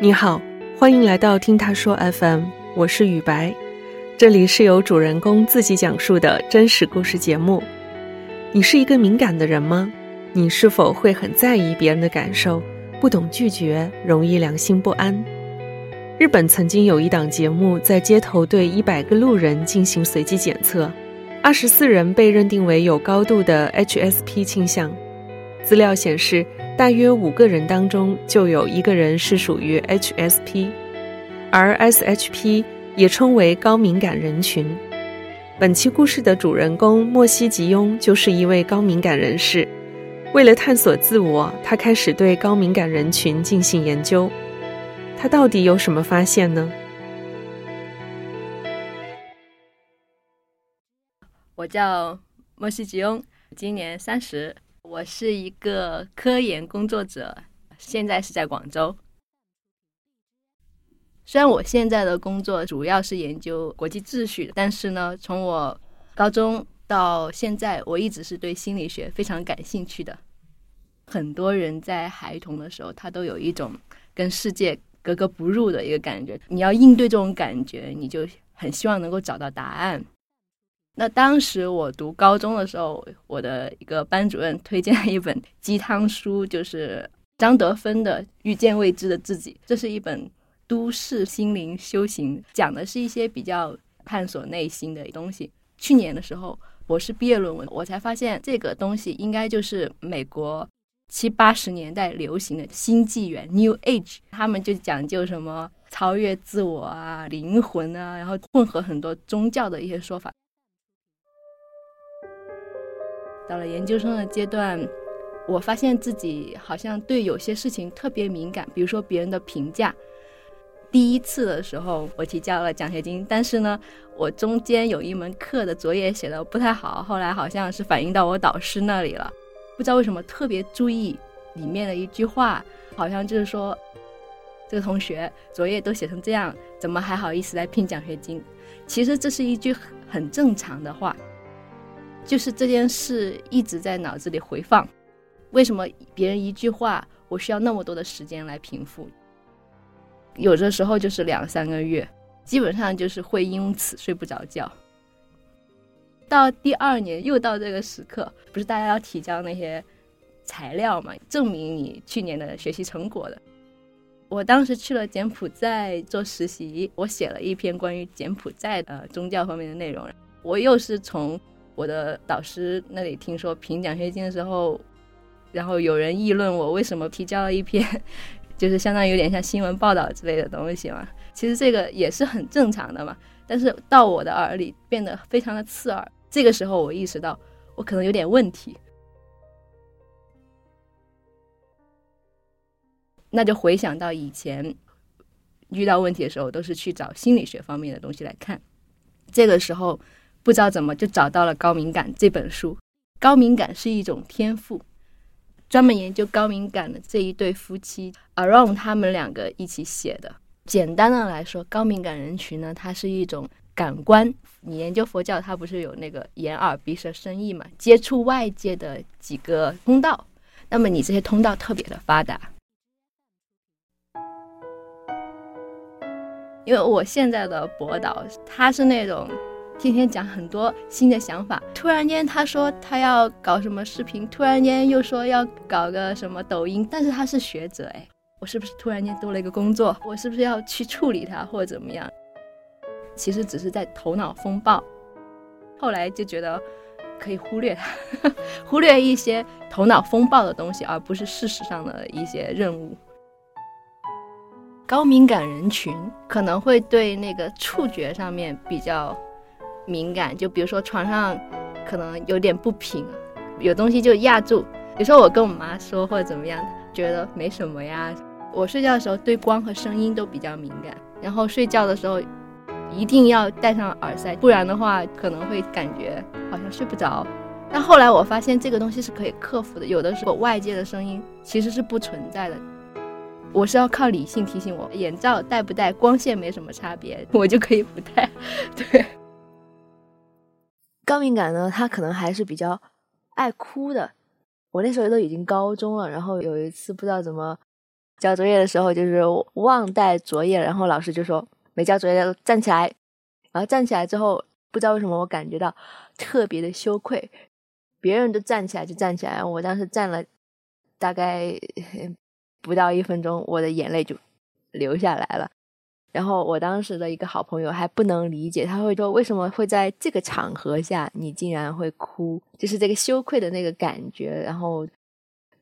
你好，欢迎来到听他说 FM，我是雨白，这里是由主人公自己讲述的真实故事节目。你是一个敏感的人吗？你是否会很在意别人的感受，不懂拒绝，容易良心不安？日本曾经有一档节目，在街头对一百个路人进行随机检测，二十四人被认定为有高度的 HSP 倾向。资料显示。大约五个人当中就有一个人是属于 HSP，而 SHP 也称为高敏感人群。本期故事的主人公莫西吉庸就是一位高敏感人士。为了探索自我，他开始对高敏感人群进行研究。他到底有什么发现呢？我叫莫西吉庸，今年三十。我是一个科研工作者，现在是在广州。虽然我现在的工作主要是研究国际秩序，但是呢，从我高中到现在，我一直是对心理学非常感兴趣的。很多人在孩童的时候，他都有一种跟世界格格不入的一个感觉。你要应对这种感觉，你就很希望能够找到答案。那当时我读高中的时候，我的一个班主任推荐了一本鸡汤书，就是张德芬的《遇见未知的自己》。这是一本都市心灵修行，讲的是一些比较探索内心的东西。去年的时候，博士毕业论文，我才发现这个东西应该就是美国七八十年代流行的新纪元 （New Age），他们就讲究什么超越自我啊、灵魂啊，然后混合很多宗教的一些说法。到了研究生的阶段，我发现自己好像对有些事情特别敏感，比如说别人的评价。第一次的时候，我提交了奖学金，但是呢，我中间有一门课的作业写的不太好，后来好像是反映到我导师那里了。不知道为什么特别注意里面的一句话，好像就是说，这个同学作业都写成这样，怎么还好意思来拼奖学金？其实这是一句很正常的话。就是这件事一直在脑子里回放，为什么别人一句话，我需要那么多的时间来平复？有的时候就是两三个月，基本上就是会因此睡不着觉。到第二年又到这个时刻，不是大家要提交那些材料嘛，证明你去年的学习成果的。我当时去了柬埔寨做实习，我写了一篇关于柬埔寨的宗教方面的内容，我又是从。我的导师那里听说评奖学金的时候，然后有人议论我为什么提交了一篇，就是相当于有点像新闻报道之类的东西嘛。其实这个也是很正常的嘛，但是到我的耳里变得非常的刺耳。这个时候我意识到我可能有点问题，那就回想到以前遇到问题的时候，都是去找心理学方面的东西来看。这个时候。不知道怎么就找到了《高敏感》这本书。高敏感是一种天赋，专门研究高敏感的这一对夫妻，Around 他们两个一起写的。简单的来说，高敏感人群呢，它是一种感官。你研究佛教，它不是有那个眼耳鼻舌身意嘛？接触外界的几个通道，那么你这些通道特别的发达。因为我现在的博导，他是那种。天天讲很多新的想法，突然间他说他要搞什么视频，突然间又说要搞个什么抖音，但是他是学者哎，我是不是突然间多了一个工作？我是不是要去处理他或者怎么样？其实只是在头脑风暴，后来就觉得可以忽略他，忽略一些头脑风暴的东西，而不是事实上的一些任务。高敏感人群可能会对那个触觉上面比较。敏感，就比如说床上可能有点不平，有东西就压住。有时候我跟我妈说或者怎么样，觉得没什么呀。我睡觉的时候对光和声音都比较敏感，然后睡觉的时候一定要戴上耳塞，不然的话可能会感觉好像睡不着。但后来我发现这个东西是可以克服的，有的时候外界的声音其实是不存在的，我是要靠理性提醒我，眼罩戴不戴，光线没什么差别，我就可以不戴。对。高敏感呢，他可能还是比较爱哭的。我那时候都已经高中了，然后有一次不知道怎么交作业的时候就是忘带作业，然后老师就说没交作业站起来，然后站起来之后不知道为什么我感觉到特别的羞愧，别人都站起来就站起来，我当时站了大概不到一分钟，我的眼泪就流下来了。然后我当时的一个好朋友还不能理解，他会说为什么会在这个场合下你竟然会哭，就是这个羞愧的那个感觉，然后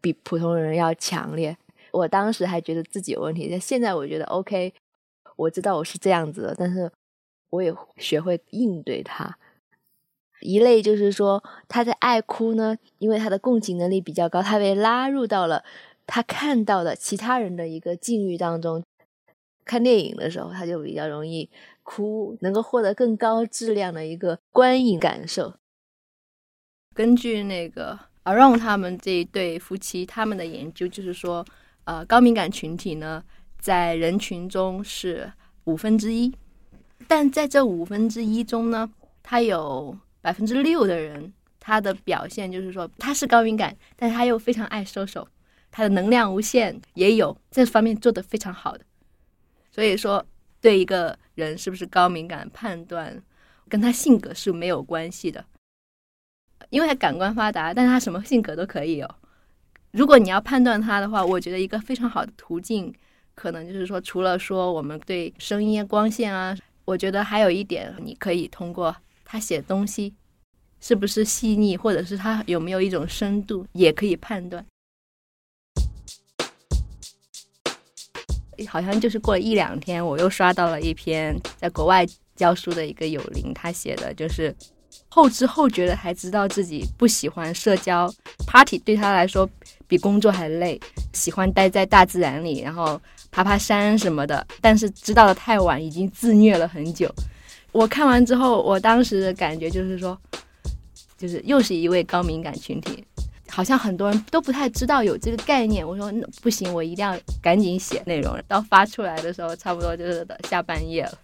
比普通人要强烈。我当时还觉得自己有问题，但现在我觉得 OK，我知道我是这样子的，但是我也学会应对他。一类就是说他在爱哭呢，因为他的共情能力比较高，他被拉入到了他看到的其他人的一个境遇当中。看电影的时候，他就比较容易哭，能够获得更高质量的一个观影感受。根据那个 Aron 他们这一对夫妻他们的研究，就是说，呃，高敏感群体呢，在人群中是五分之一，但在这五分之一中呢，他有百分之六的人，他的表现就是说他是高敏感，但是他又非常爱收手，他的能量无限，也有这方面做得非常好的。所以说，对一个人是不是高敏感判断，跟他性格是没有关系的，因为他感官发达，但是他什么性格都可以有。如果你要判断他的话，我觉得一个非常好的途径，可能就是说，除了说我们对声音、光线啊，我觉得还有一点，你可以通过他写东西是不是细腻，或者是他有没有一种深度，也可以判断。好像就是过了一两天，我又刷到了一篇在国外教书的一个友邻，他写的就是后知后觉的才知道自己不喜欢社交 party，对他来说比工作还累，喜欢待在大自然里，然后爬爬山什么的。但是知道的太晚，已经自虐了很久。我看完之后，我当时的感觉就是说，就是又是一位高敏感群体。好像很多人都不太知道有这个概念。我说那不行，我一定要赶紧写内容。到发出来的时候，差不多就是下半夜了。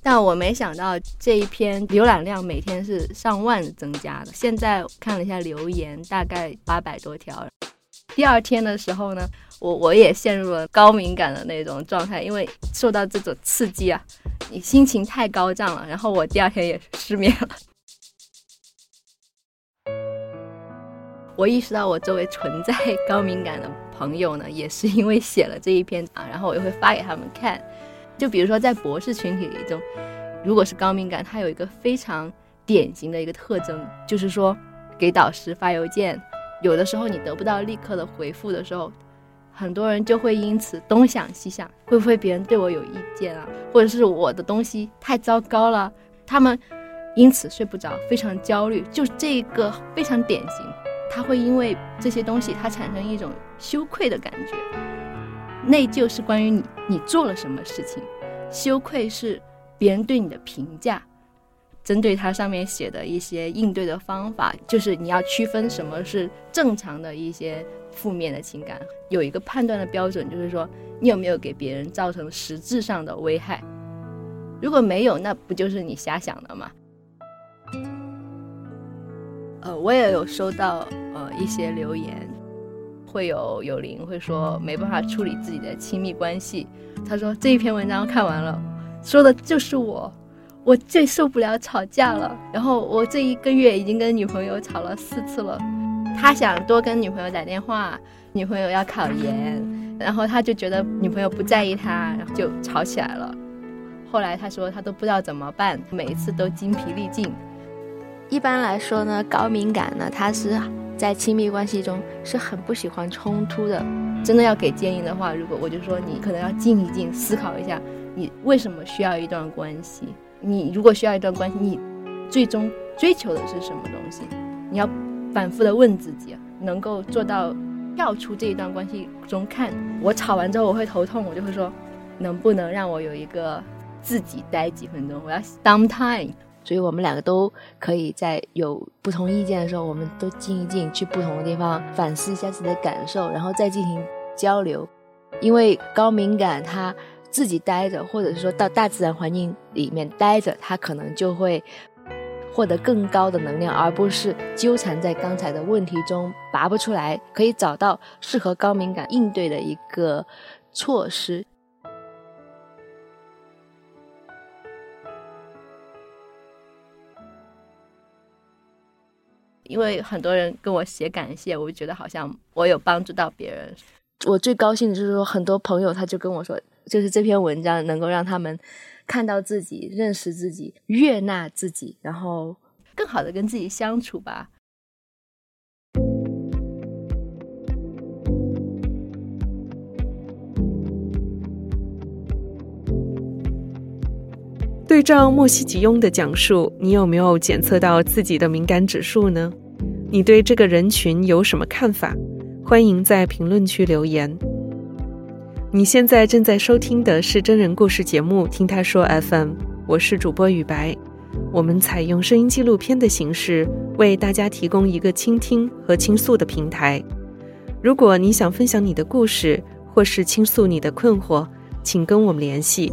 但我没想到这一篇浏览量每天是上万增加的。现在看了一下留言，大概八百多条。第二天的时候呢，我我也陷入了高敏感的那种状态，因为受到这种刺激啊，你心情太高涨了。然后我第二天也失眠了。我意识到我周围存在 高敏感的朋友呢，也是因为写了这一篇啊，然后我就会发给他们看。就比如说在博士群体里中，如果是高敏感，他有一个非常典型的一个特征，就是说给导师发邮件，有的时候你得不到立刻的回复的时候，很多人就会因此东想西想，会不会别人对我有意见啊，或者是我的东西太糟糕了，他们因此睡不着，非常焦虑，就这个非常典型。他会因为这些东西，他产生一种羞愧的感觉。内疚是关于你你做了什么事情，羞愧是别人对你的评价。针对他上面写的一些应对的方法，就是你要区分什么是正常的一些负面的情感，有一个判断的标准，就是说你有没有给别人造成实质上的危害。如果没有，那不就是你瞎想的吗？呃，我也有收到呃一些留言，会有有灵会说没办法处理自己的亲密关系。他说这一篇文章看完了，说的就是我，我最受不了吵架了。然后我这一个月已经跟女朋友吵了四次了。他想多跟女朋友打电话，女朋友要考研，然后他就觉得女朋友不在意他，然后就吵起来了。后来他说他都不知道怎么办，每一次都精疲力尽。一般来说呢，高敏感呢，他是在亲密关系中是很不喜欢冲突的。真的要给建议的话，如果我就说你可能要静一静，思考一下，你为什么需要一段关系？你如果需要一段关系，你最终追求的是什么东西？你要反复的问自己，能够做到跳出这一段关系中看。我吵完之后我会头痛，我就会说，能不能让我有一个自己待几分钟？我要 some time。所以我们两个都可以在有不同意见的时候，我们都静一静，去不同的地方反思一下自己的感受，然后再进行交流。因为高敏感，他自己待着，或者是说到大自然环境里面待着，他可能就会获得更高的能量，而不是纠缠在刚才的问题中拔不出来，可以找到适合高敏感应对的一个措施。因为很多人跟我写感谢，我就觉得好像我有帮助到别人。我最高兴的就是说，很多朋友他就跟我说，就是这篇文章能够让他们看到自己、认识自己、悦纳自己，然后更好的跟自己相处吧。对照莫西吉翁的讲述，你有没有检测到自己的敏感指数呢？你对这个人群有什么看法？欢迎在评论区留言。你现在正在收听的是真人故事节目《听他说 FM》，我是主播雨白。我们采用声音纪录片的形式，为大家提供一个倾听和倾诉的平台。如果你想分享你的故事，或是倾诉你的困惑，请跟我们联系。